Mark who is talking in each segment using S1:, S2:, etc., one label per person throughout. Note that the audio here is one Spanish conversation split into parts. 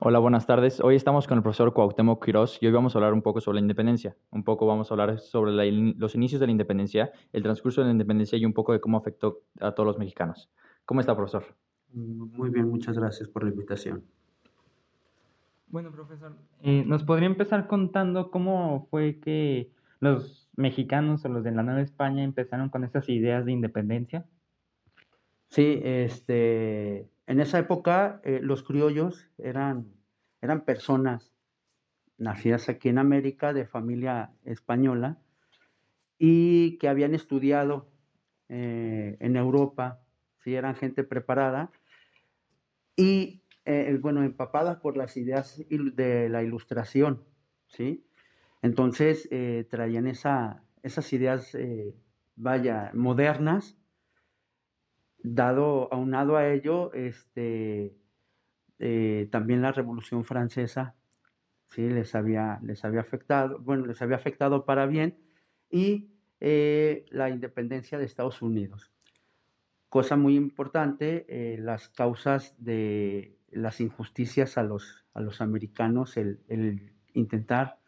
S1: Hola, buenas tardes. Hoy estamos con el profesor Cuauhtémoc Quirós y hoy vamos a hablar un poco sobre la independencia. Un poco vamos a hablar sobre la los inicios de la independencia, el transcurso de la independencia y un poco de cómo afectó a todos los mexicanos. ¿Cómo está, profesor?
S2: Muy bien, muchas gracias por la invitación.
S3: Bueno, profesor, eh, ¿nos podría empezar contando cómo fue que los mexicanos o los de la Nueva España empezaron con esas ideas de independencia?
S2: Sí, este, en esa época eh, los criollos eran, eran personas nacidas aquí en América de familia española y que habían estudiado eh, en Europa, ¿sí? eran gente preparada y, eh, bueno, empapada por las ideas de la ilustración, ¿sí? Entonces traían esa, esas ideas, vaya, modernas dado, aunado a ello, este, eh, también la Revolución Francesa, ¿sí? Les había, les había afectado, bueno, les había afectado para bien, y eh, la independencia de Estados Unidos. Cosa muy importante, eh, las causas de las injusticias a los, a los americanos, el, intentar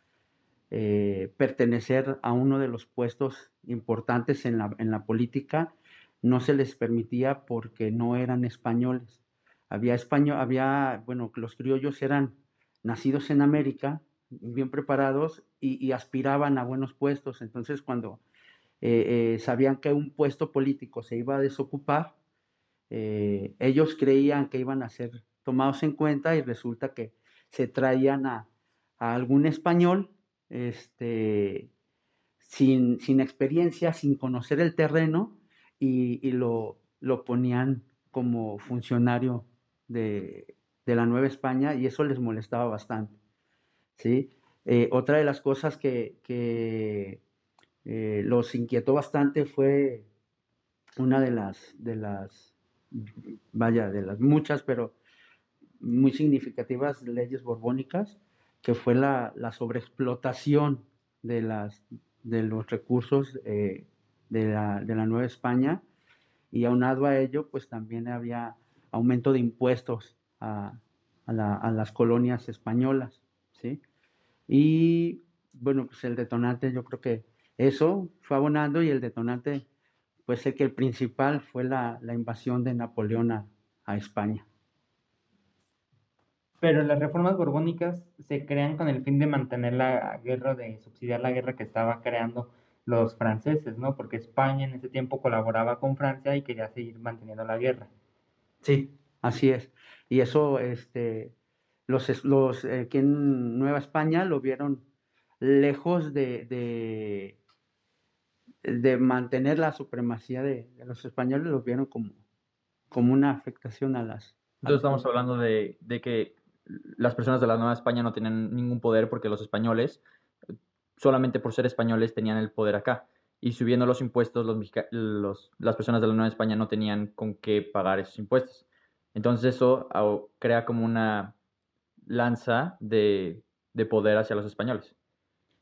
S2: pertenecer a uno de los puestos importantes en la, en la política, no se les permitía porque no eran españoles. Había español, había, bueno, los criollos eran nacidos en América, bien preparados y, aspiraban a buenos puestos. Entonces, cuando eh, eh, sabían que un puesto político se iba a desocupar, eh, ellos creían que iban a ser tomados en cuenta y resulta que se traían a, algún español este, sin, sin experiencia, sin conocer el terreno, y, lo, lo, ponían como funcionario de, la Nueva España y eso les molestaba bastante. ¿sí? Eh, otra de las cosas que, eh, los inquietó bastante fue una de las, de las, vaya, de las muchas, pero muy significativas leyes borbónicas, que fue la, sobreexplotación de, las, de los recursos eh, de la, Nueva España y aunado a ello, pues también había aumento de impuestos a, las colonias españolas, ¿sí? Y bueno, pues el detonante, yo creo que eso fue abonando y el detonante, pues sé que el principal fue la, invasión de Napoleón a, a España.
S3: Pero las reformas borbónicas se crean con el fin de mantener la guerra, de subsidiar la guerra que estaba creando los franceses, ¿no? Porque España en ese tiempo colaboraba con Francia y quería seguir manteniendo la guerra.
S2: Sí, así es. Y eso, este, los, los eh, que en Nueva España lo vieron lejos de, de, mantener la supremacía de, los españoles, lo vieron como, como una afectación a las...
S1: Entonces estamos hablando de, de que las personas de la Nueva España no tienen ningún poder porque los españoles solamente por ser españoles tenían el poder acá. Y subiendo los impuestos, los, las personas de la Nueva España no tenían con qué pagar esos impuestos. Entonces eso crea como una lanza de, poder hacia los españoles.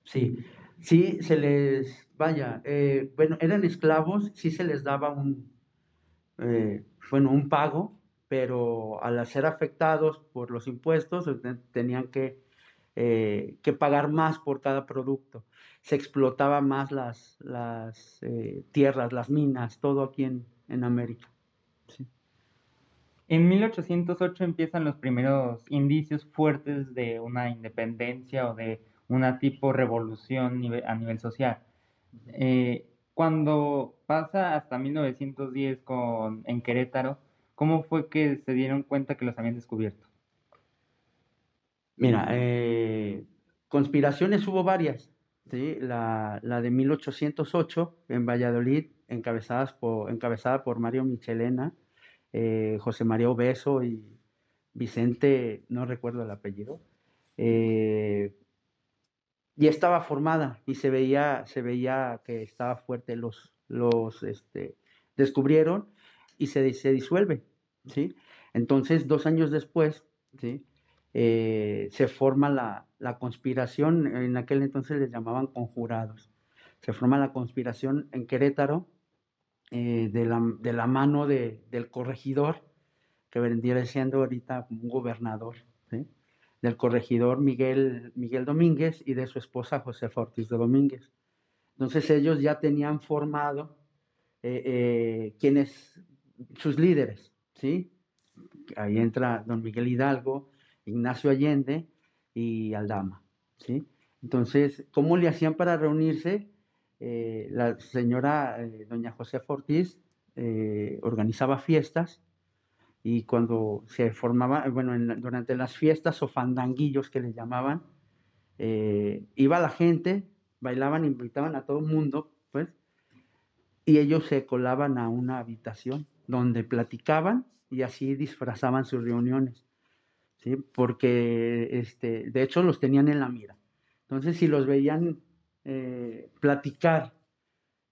S2: Sí, sí, se les, vaya, eh, bueno, eran esclavos, sí se les daba un, eh, bueno, un pago, pero al ser afectados por los impuestos tenían que eh, que pagar más por cada producto. Se explotaba más las, eh, tierras, las minas, todo aquí en, en América.
S3: En 1808 empiezan los primeros indicios fuertes de una independencia o de una tipo revolución a nivel social. Eh, cuando pasa hasta 1910 con, en Querétaro, ¿cómo fue que se dieron cuenta que los habían descubierto?
S2: Mira, eh, conspiraciones hubo varias. La, de 1808 en Valladolid, encabezadas por, encabezada por Mario Michelena, eh, José María Obeso y Vicente, no recuerdo el apellido. Eh, y estaba formada y se veía, se veía que estaba fuerte. Los, los este, descubrieron y se, se disuelve. ¿sí? Entonces, dos años después, ¿sí? Eh, se forma la, conspiración, en aquel entonces les llamaban conjurados. Se forma la conspiración en Querétaro eh, de, la, mano del corregidor, que vendría siendo ahorita un gobernador. del corregidor Miguel, Miguel Domínguez y de su esposa José Ortiz de Domínguez. Entonces ellos ya tenían formado eh, eh, quienes, sus líderes, ¿sí? Ahí entra don Miguel Hidalgo, Ignacio Allende y Aldama, ¿sí? Entonces, ¿cómo le hacían para reunirse? Eh, la señora doña José Ortiz organizaba fiestas y cuando se formaba, bueno, durante las fiestas o fandanguillos que les llamaban, iba la gente, bailaban, invitaban a todo el mundo, pues, y ellos se colaban a una habitación donde platicaban y así disfrazaban sus reuniones, ¿sí? Porque, este, de hecho, los tenían en la mira. Entonces, si los veían eh, platicar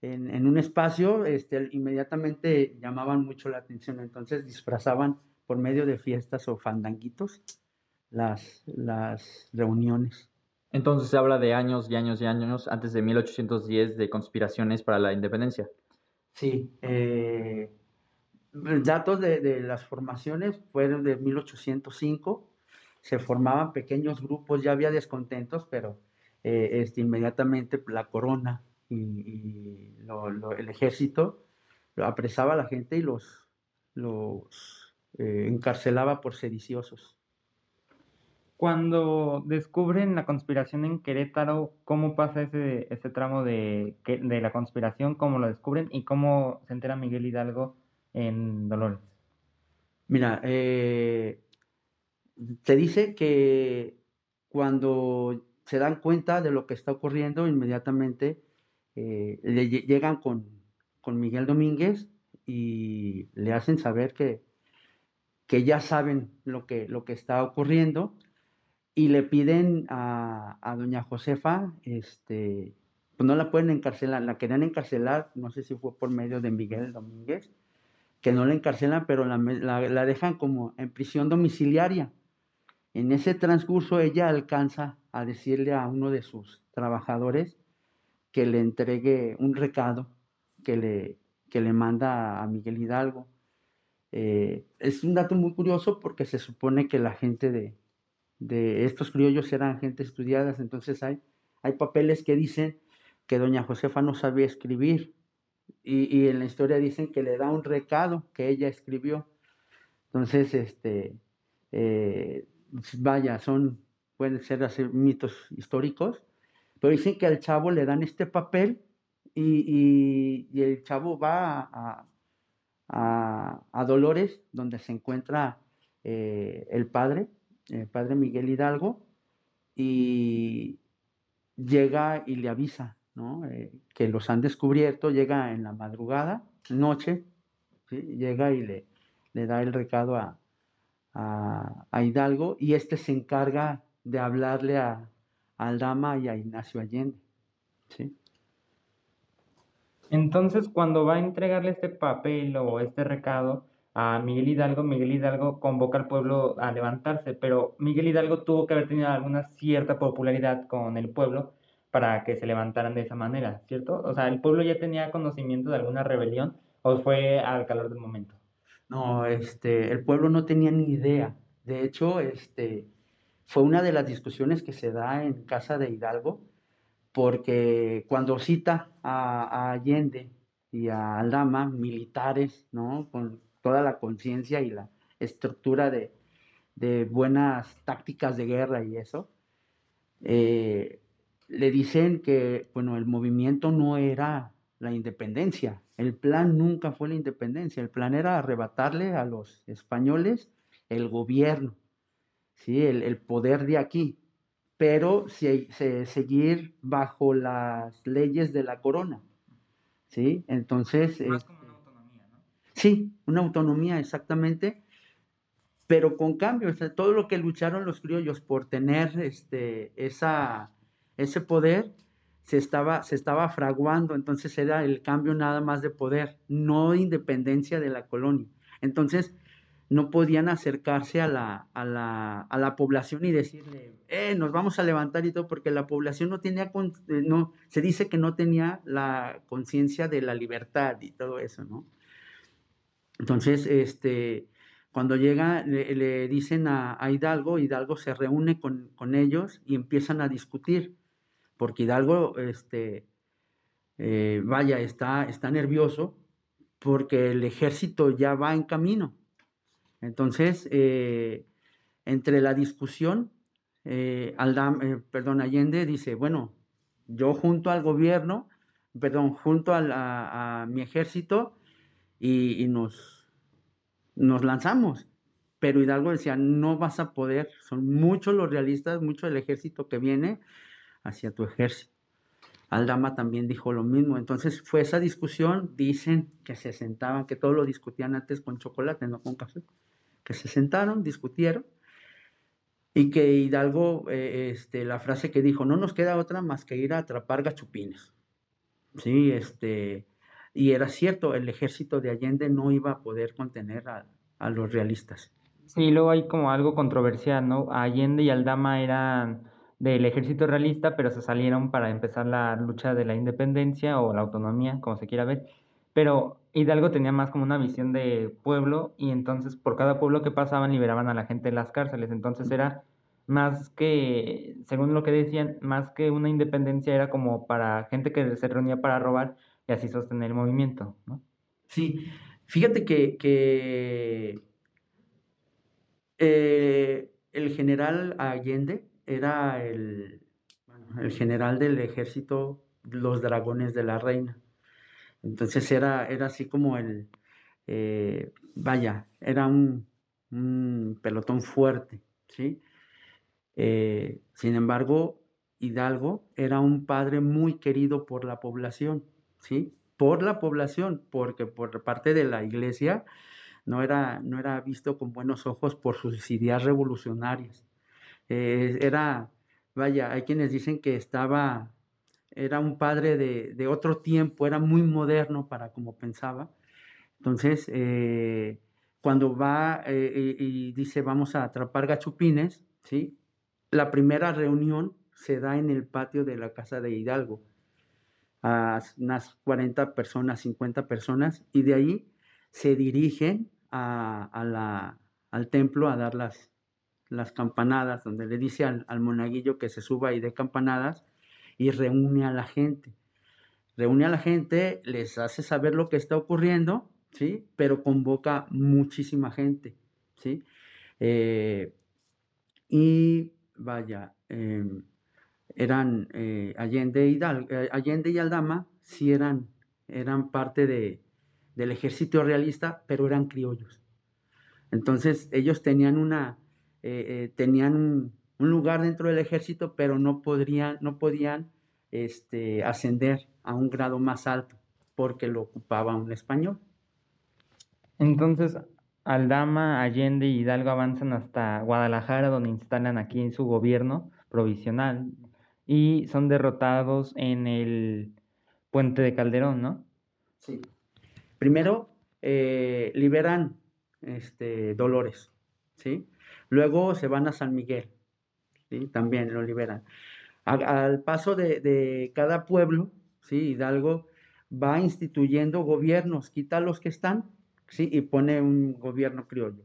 S2: en, un espacio, este, inmediatamente llamaban mucho la atención. Entonces, disfrazaban por medio de fiestas o fandanguitos las, las reuniones.
S1: Entonces se habla de años y años y años antes de 1810 de conspiraciones para la independencia.
S2: Sí, eh, datos de, las formaciones fueron de 1805, se formaban pequeños grupos, ya había descontentos, pero eh, este, inmediatamente la corona y, el ejército apresaba a la gente y los, los eh, encarcelaba por sediciosos.
S3: Cuando descubren la conspiración en Querétaro, ¿cómo pasa ese, ese tramo de, de la conspiración? ¿Cómo lo descubren? ¿Y cómo se entera Miguel Hidalgo en Dolores?
S2: Mira, eh, te dice que cuando se dan cuenta de lo que está ocurriendo, inmediatamente eh, le llegan con, con, Miguel Domínguez y le hacen saber que, que ya saben lo que, lo que está ocurriendo y le piden a, doña Josefa, este, pues no la pueden encarcelar, la querían encarcelar, no sé si fue por medio de Miguel Domínguez, que no la encarcelan, pero la, la, dejan como en prisión domiciliaria. En ese transcurso ella alcanza a decirle a uno de sus trabajadores que le entregue un recado que le, que le manda a Miguel Hidalgo. Eh, es un dato muy curioso porque se supone que la gente de, de estos criollos eran gente estudiadas, entonces hay, hay papeles que dicen que doña Josefa no sabía escribir y, en la historia dicen que le da un recado que ella escribió. Entonces, este, eh, vaya, son, pueden ser así, mitos históricos, pero dicen que al chavo le dan este papel y, el chavo va a, a, Dolores, donde se encuentra eh, el padre, el padre Miguel Hidalgo, y llega y le avisa, ¿no? Eh, que los han descubierto, llega en la madrugada, noche, llega y le, le da el recado a, a, Hidalgo y este se encarga de hablarle a, Aldama y a Ignacio Allende. ¿sí?
S3: Entonces, cuando va a entregarle este papel o este recado, a Miguel Hidalgo, Miguel Hidalgo convoca al pueblo a levantarse, pero Miguel Hidalgo tuvo que haber tenido alguna cierta popularidad con el pueblo para que se levantaran de esa manera, ¿cierto? O sea, ¿el pueblo ya tenía conocimiento de alguna rebelión o fue al calor del momento?
S2: No, este, el pueblo no tenía ni idea. De hecho, este, fue una de las discusiones que se da en casa de Hidalgo, porque cuando cita a, Allende y a Aldama, militares, ¿no? Con, toda la conciencia y la estructura de, buenas tácticas de guerra y eso, eh, le dicen que, bueno, el movimiento no era la independencia, el plan nunca fue la independencia, el plan era arrebatarle a los españoles el gobierno, ¿sí? el, poder de aquí, pero seguir bajo las leyes de la corona. ¿sí? Entonces... Sí, una autonomía exactamente, pero con cambio, todo lo que lucharon los criollos por tener este, esa, ese poder se estaba, se estaba fraguando, entonces era el cambio nada más de poder, no independencia de la colonia. Entonces no podían acercarse a la, a la, a la población y decirle, eh, nos vamos a levantar y todo, porque la población no tenía, eh, no, se dice que no tenía la conciencia de la libertad y todo eso, ¿no? Entonces, este, Cuando llega, le, dicen a, Hidalgo, Hidalgo se reúne con, con, ellos y empiezan a discutir, porque Hidalgo, este, eh, vaya, está, está nervioso porque el ejército ya va en camino. Entonces, eh, entre la discusión, eh, eh, perdón, Allende dice, bueno, yo junto al gobierno, perdón, junto a, mi ejército y, nos, nos lanzamos. Pero Hidalgo decía, no vas a poder, son muchos los realistas, mucho el ejército que viene hacia tu ejército. Aldama también dijo lo mismo. Entonces fue esa discusión, dicen que se sentaban, que todo lo discutían antes con chocolate, no con café, que se sentaron, discutieron y que Hidalgo, eh, este, la frase que dijo, no nos queda otra más que ir a atrapar gachupines. Sí, este, y era cierto, el ejército de Allende no iba a poder contener a, a los realistas.
S3: Sí, luego hay como algo controversial, ¿no? Allende y Aldama eran del ejército realista, pero se salieron para empezar la lucha de la independencia o la autonomía, como se quiera ver. Pero Hidalgo tenía más como una visión de pueblo y entonces por cada pueblo que pasaban liberaban a la gente de las cárceles. Entonces era más que, según lo que decían, más que una independencia era como para gente que se reunía para robar y así sostener el movimiento, ¿no?
S2: Sí, fíjate que, que eh, el general Allende era el, el general del ejército, los dragones de la reina. Entonces era, era así como el, eh, vaya, era un, pelotón fuerte, ¿sí? Eh, sin embargo, Hidalgo era un padre muy querido por la población, ¿sí? Por la población, porque por parte de la iglesia no era, no era visto con buenos ojos por sus ideas revolucionarias. Eh, era, vaya, hay quienes dicen que estaba, era un padre de, otro tiempo, era muy moderno para como pensaba. Entonces, eh, cuando va eh, y dice vamos a atrapar gachupines, ¿sí? La primera reunión se da en el patio de la casa de Hidalgo, a unas 40 personas, 50 personas, y de ahí se dirigen a, al templo a dar las, las campanadas, donde le dice al, monaguillo que se suba y dé campanadas y reúne a la gente. Reúne a la gente, les hace saber lo que está ocurriendo, ¿sí? Pero convoca muchísima gente, ¿sí? Eh, y vaya, em, eran eh, Allende, y eh, Allende Aldama, sí eran, eran parte de, del ejército realista, pero eran criollos. Entonces ellos tenían una, eh, eh, tenían un, lugar dentro del ejército, pero no, podrían, no podían este, ascender a un grado más alto porque lo ocupaba un español.
S3: Entonces, Aldama, Allende y Hidalgo avanzan hasta Guadalajara, donde instalan aquí su gobierno provisional y son derrotados en el puente de Calderón, ¿no?
S2: Sí. Primero eh, liberan este, Dolores, ¿sí? Luego se van a San Miguel, también lo liberan. al paso de, cada pueblo, ¿sí? Hidalgo va instituyendo gobiernos, quita los que están ¿sí? y pone un gobierno criollo.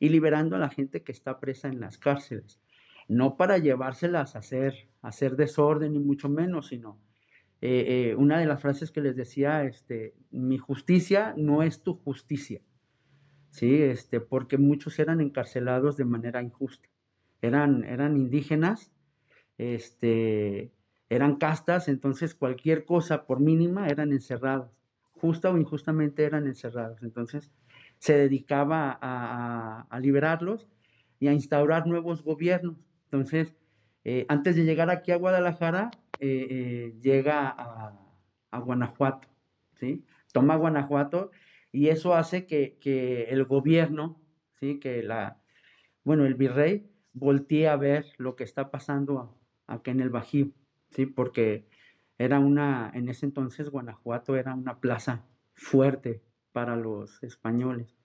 S2: Y liberando a la gente que está presa en las cárceles. No para llevárselas a hacer, a hacer desorden, ni mucho menos, sino eh, eh, una de las frases que les decía, este, mi justicia no es tu justicia. ¿Sí? Este, porque muchos eran encarcelados de manera injusta. Eran, eran indígenas, este, eran castas, entonces cualquier cosa por mínima eran encerrados, justa o injustamente eran encerrados. Entonces se dedicaba a, liberarlos y a instaurar nuevos gobiernos. Entonces, eh, antes de llegar aquí a Guadalajara, eh, eh, llega a, a, Guanajuato, ¿sí? Toma Guanajuato y eso hace que, el gobierno, ¿sí? que la, bueno, el virrey voltee a ver lo que está pasando acá en el Bajío, ¿sí? porque era una, en ese entonces Guanajuato era una plaza fuerte para los españoles.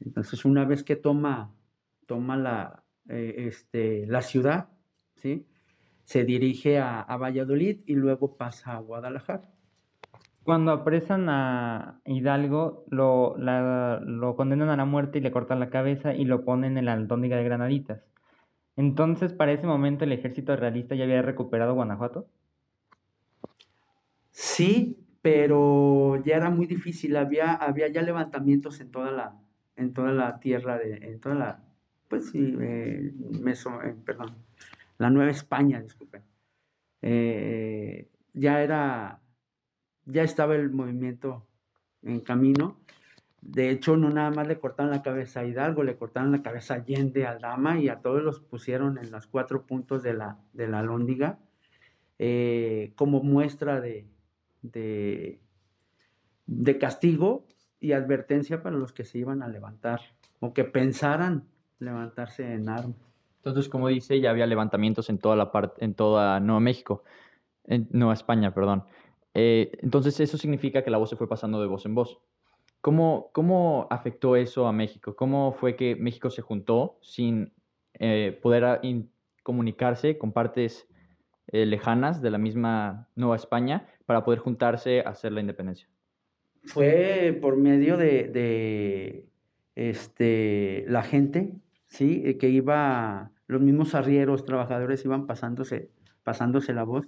S2: Entonces, una vez que toma, toma la, eh, este, la ciudad, ¿sí? se dirige a, Valladolid y luego pasa a Guadalajara.
S3: Cuando apresan a Hidalgo, lo, lo condenan a la muerte y le cortan la cabeza y lo ponen en la aldóndiga de Granaditas. Entonces, para ese momento, ¿el ejército realista ya había recuperado Guanajuato?
S2: Sí, pero ya era muy difícil. Había, había ya levantamientos en toda la, en toda la tierra, de, en toda la, pues sí, eh, meso, eh, perdón, la Nueva España, disculpen. Eh, ya era ya estaba el movimiento en camino. De hecho, no nada más le cortaron la cabeza a Hidalgo, le cortaron la cabeza a Allende, a Dama y a todos los pusieron en los cuatro puntos de la, de la lóndiga eh, como muestra de, de, castigo y advertencia para los que se iban a levantar o que pensaran levantarse en armas.
S1: Entonces, como dice, ya había levantamientos en toda la parte, en toda Nueva México, en Nueva España, perdón. Eh, entonces eso significa que la voz se fue pasando de voz en voz. ¿Cómo, cómo afectó eso a México? ¿Cómo fue que México se juntó sin eh, poder comunicarse con partes eh, lejanas de la misma Nueva España para poder juntarse a hacer la independencia?
S2: Fue por medio de, este, la gente, ¿sí? que iba, los mismos arrieros, trabajadores iban pasándose, pasándose la voz.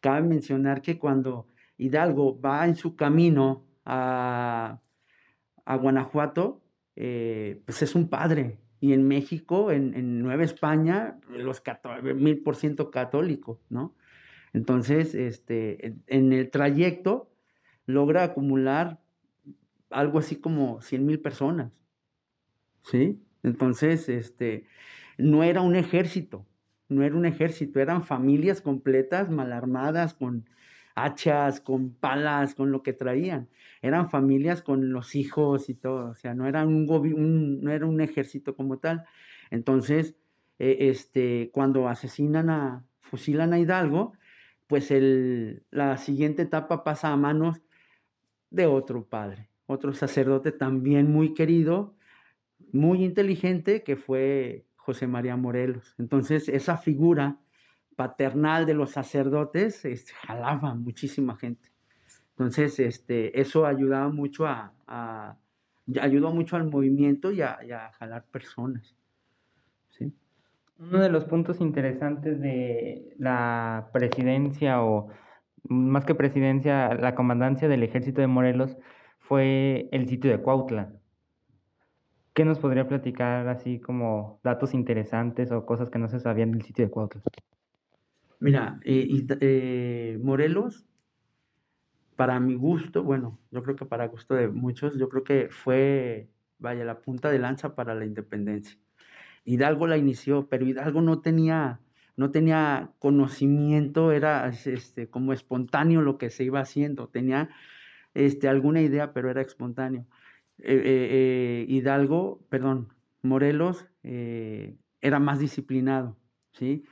S2: Cabe mencionar que cuando Hidalgo va en su camino a, Guanajuato, eh, pues es un padre. Y en México, en, Nueva España, los mil por ciento católico, ¿no? Entonces, este, en, el trayecto logra acumular algo así como 100 mil personas, ¿sí? Entonces, este, no era un ejército, no era un ejército, eran familias completas, mal armadas, con hachas, con palas, con lo que traían. Eran familias con los hijos y todo, o sea, no era un, no era un ejército como tal. Entonces, eh, este, cuando asesinan a, fusilan a Hidalgo, pues el, la siguiente etapa pasa a manos de otro padre, otro sacerdote también muy querido, muy inteligente, que fue José María Morelos. Entonces, esa figura paternal de los sacerdotes este, jalaba muchísima gente. Entonces, este, eso ayudaba mucho a, ayudó mucho al movimiento y a, jalar personas.
S3: Uno de los puntos interesantes de la presidencia o más que presidencia, la comandancia del ejército de Morelos fue el sitio de Cuautla. ¿Qué nos podría platicar así como datos interesantes o cosas que no se sabían del sitio de Cuautla?
S2: Mira, eh, eh, Morelos, para mi gusto, bueno, yo creo que para gusto de muchos, yo creo que fue, vaya, la punta de lanza para la independencia. Hidalgo la inició, pero Hidalgo no tenía, no tenía conocimiento, era este, como espontáneo lo que se iba haciendo, tenía este, alguna idea, pero era espontáneo. Eh, Hidalgo, perdón, Morelos era más disciplinado, ¿sí?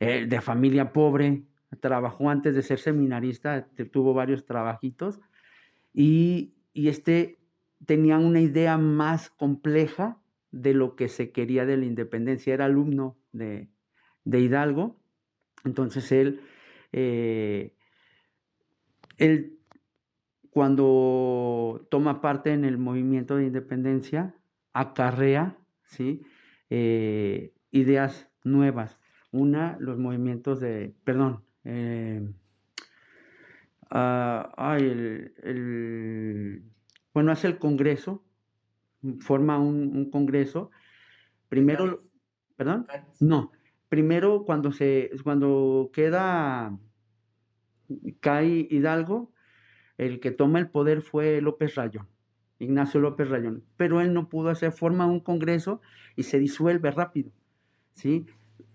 S2: Eh, de familia pobre, trabajó antes de ser seminarista, tuvo varios trabajitos y, este tenía una idea más compleja de lo que se quería de la independencia. Era alumno de, Hidalgo, entonces él, eh, él cuando toma parte en el movimiento de independencia, acarrea ¿sí? Eh, ideas nuevas. Una, los movimientos de, perdón, eh, ah, el, bueno, hace el Congreso, forma un, Congreso. Primero, perdón, no, primero cuando se, cuando queda, cae Hidalgo, el que toma el poder fue López Rayón, Ignacio López Rayón, pero él no pudo hacer, forma un Congreso y se disuelve rápido, ¿sí?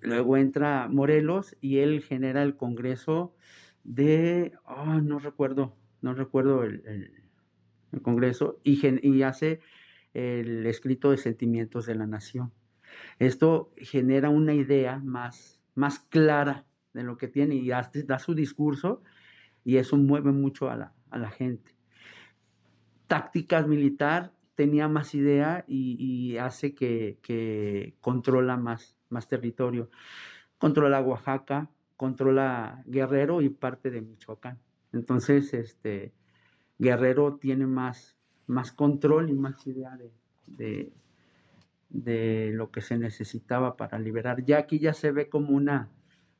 S2: Luego entra Morelos y él genera el Congreso de, oh, no recuerdo, no recuerdo el, Congreso, y, y, hace el escrito de sentimientos de la nación. Esto genera una idea más, más clara de lo que tiene y da su discurso y eso mueve mucho a la, gente. Tácticas militar tenía más idea y, hace que, que controla más más territorio. Controla Oaxaca, controla Guerrero y parte de Michoacán. Entonces, este, Guerrero tiene más, más control y más idea de, de, lo que se necesitaba para liberar. Ya aquí ya se ve como una,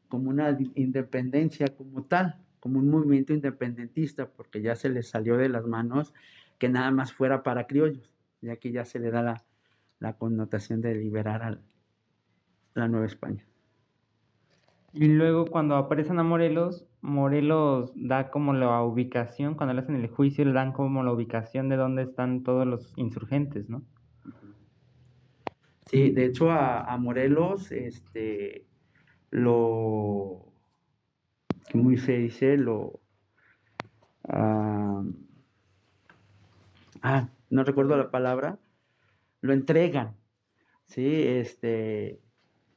S2: como una independencia como tal, como un movimiento independentista, porque ya se le salió de las manos que nada más fuera para criollos, ya que ya se le da la, la connotación de liberar a la Nueva España.
S3: Y luego cuando aparecen a Morelos, Morelos da como la ubicación, cuando le hacen el juicio, le dan como la ubicación de dónde están todos los insurgentes, ¿no?
S2: Sí, de hecho a, Morelos, este, lo, muy se dice, lo, ah, ah, no recuerdo la palabra, lo entregan, ¿sí? Este,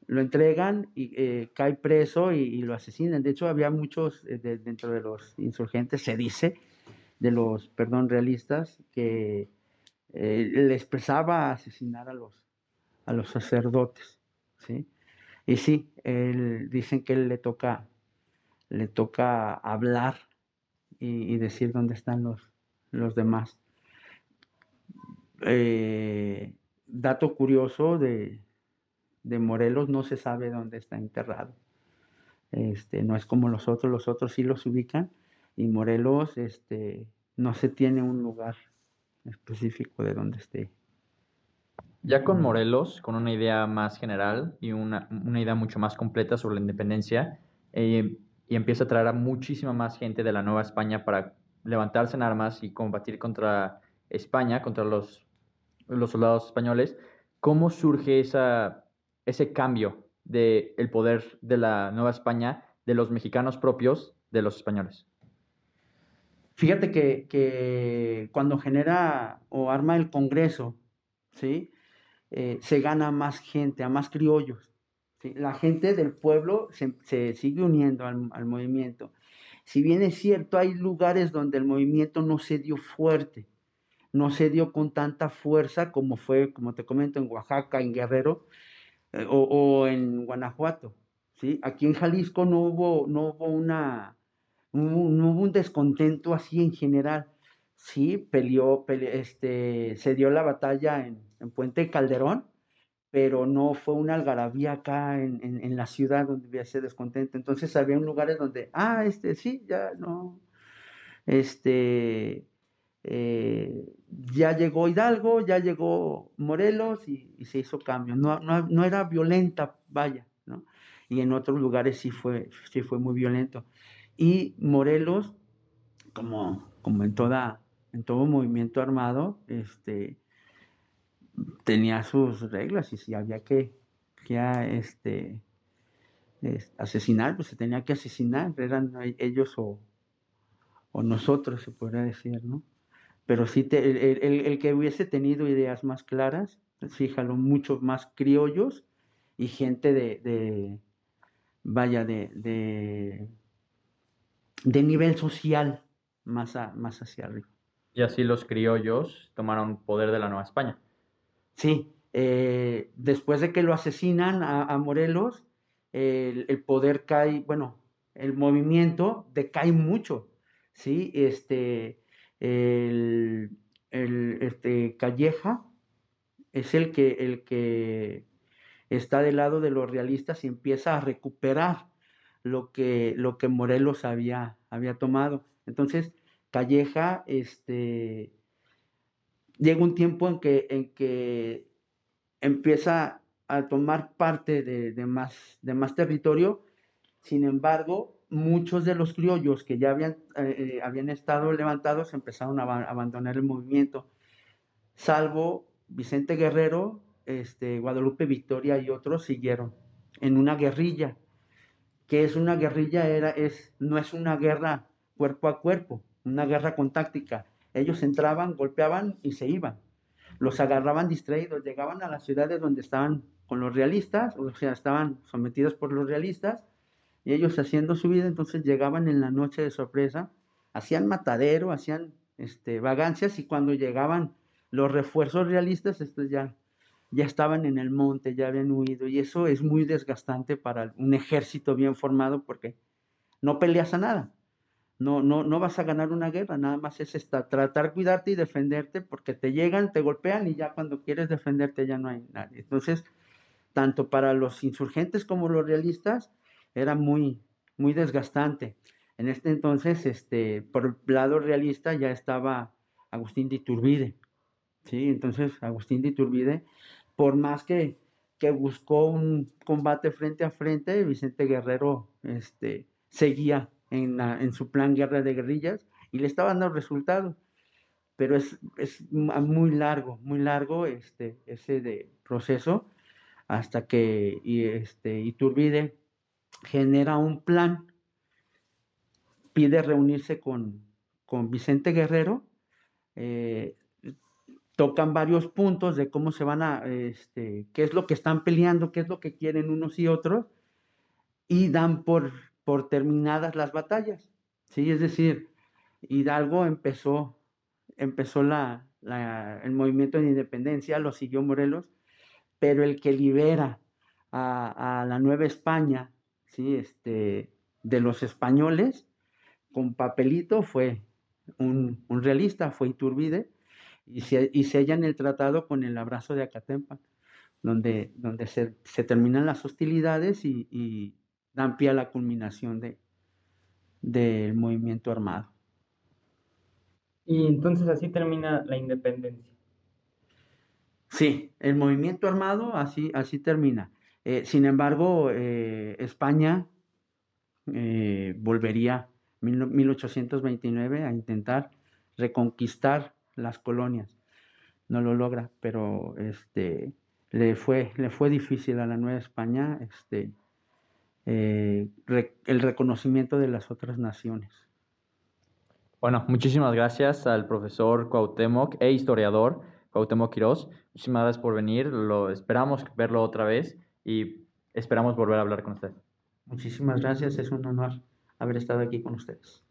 S2: lo entregan y eh, cae preso y, lo asesinan. De hecho, había muchos eh, dentro de los insurgentes, se dice, de los, perdón, realistas, que eh, le expresaba asesinar a los, a los sacerdotes, ¿sí? Y sí, él, dicen que él le toca, le toca hablar y, decir dónde están los, los demás. dato curioso de, de Morelos no se sabe dónde está enterrado. Este, no es como los otros, los otros sí los ubican y Morelos este, no se tiene un lugar específico de dónde esté.
S1: Ya con Morelos, con una idea más general y una, idea mucho más completa sobre la independencia, eh, y empieza a traer a muchísima más gente de la Nueva España para levantarse en armas y combatir contra España, contra los, los soldados españoles, ¿cómo surge esa ese cambio del el poder de la Nueva España, de los mexicanos propios, de los españoles?
S2: Fíjate que, cuando genera o arma el Congreso, ¿sí? Eh, se gana más gente, a más criollos. La gente del pueblo se, sigue uniendo al, al, movimiento. Si bien es cierto, hay lugares donde el movimiento no se dio fuerte, no se dio con tanta fuerza como fue, como te comento, en Oaxaca, en Guerrero, eh, o, en Guanajuato. ¿sí? Aquí en Jalisco no hubo, no hubo una, no hubo un descontento así en general. Sí, peleó, este, se dio la batalla en, Puente Calderón, pero no fue una algarabía acá en, en, la ciudad donde había ese descontento. Entonces había lugares donde, ah, este, sí, ya no, este, eh, ya llegó Hidalgo, ya llegó Morelos y, se hizo cambio. No, no, era violenta, vaya, ¿no? Y en otros lugares sí fue, sí fue muy violento. Y Morelos, como, como en, toda, en todo movimiento armado, este, tenía sus reglas y si había que, que este, asesinar, pues se tenía que asesinar, eran ellos o, o nosotros, se podría decir, ¿no? Pero sí el, que hubiese tenido ideas más claras, fíjalo, muchos más criollos y gente de, vaya, de, de, nivel social más, más hacia arriba.
S1: Y así los criollos tomaron poder de la Nueva España.
S2: Sí, eh, después de que lo asesinan a, Morelos, el, el, poder cae, bueno, el movimiento decae mucho, ¿sí? Este, el, este, Calleja es el que, el que está del lado de los realistas y empieza a recuperar lo que, lo que Morelos había, había tomado. Entonces, Calleja, este, llega un tiempo en que, en que empieza a tomar parte de, más, de más territorio, sin embargo, muchos de los criollos que ya habían, eh, eh, habían estado levantados empezaron a, abandonar el movimiento, salvo Vicente Guerrero, este, Guadalupe Victoria y otros siguieron en una guerrilla. que es una guerrilla? Era, es, no es una guerra cuerpo a cuerpo, una guerra con táctica. Ellos entraban, golpeaban y se iban. Los agarraban distraídos, llegaban a las ciudades donde estaban con los realistas, o sea, estaban sometidos por los realistas, y ellos haciendo su vida, entonces llegaban en la noche de sorpresa, hacían matadero, hacían este, vagancias y cuando llegaban los refuerzos realistas, estos ya, ya estaban en el monte, ya habían huido y eso es muy desgastante para un ejército bien formado porque no peleas a nada. no, no, no vas a ganar una guerra, nada más es esta, tratar cuidarte y defenderte porque te llegan, te golpean y ya cuando quieres defenderte ya no hay nadie. Entonces, tanto para los insurgentes como los realistas, era muy, muy desgastante. En este entonces, este, por el lado realista ya estaba Agustín de Iturbide. ¿sí? Entonces, Agustín de Iturbide, por más que, que buscó un combate frente a frente, Vicente Guerrero este, seguía en, en su plan guerra de guerrillas y le estaba dando resultados. Pero es, es muy largo, muy largo este, ese de proceso hasta que y este, Iturbide genera un plan, pide reunirse con, con Vicente Guerrero, eh, tocan varios puntos de cómo se van a, este, qué es lo que están peleando, qué es lo que quieren unos y otros, y dan por por terminadas las batallas. ¿sí? Es decir, Hidalgo empezó, empezó la, el movimiento de independencia, lo siguió Morelos, pero el que libera a, la Nueva España ¿sí? este, de los españoles con papelito fue un, realista, fue Iturbide, y se, y sellan el tratado con el abrazo de Acatempa, donde, donde se, terminan las hostilidades y dan pie a la culminación de, del movimiento armado.
S3: Y entonces así termina la independencia.
S2: Sí, el movimiento armado así, así termina. Eh, sin embargo, eh, España eh, volvería en 1829 a intentar reconquistar las colonias. No lo logra, pero este, le, fue, le fue difícil a la Nueva España este, el reconocimiento de las otras naciones.
S1: Bueno, muchísimas gracias al profesor Cuauhtémoc e historiador Cuauhtémoc Quirós. Muchísimas gracias por venir. Lo esperamos verlo otra vez y esperamos volver a hablar con usted.
S2: Muchísimas gracias. Es un honor haber estado aquí con ustedes.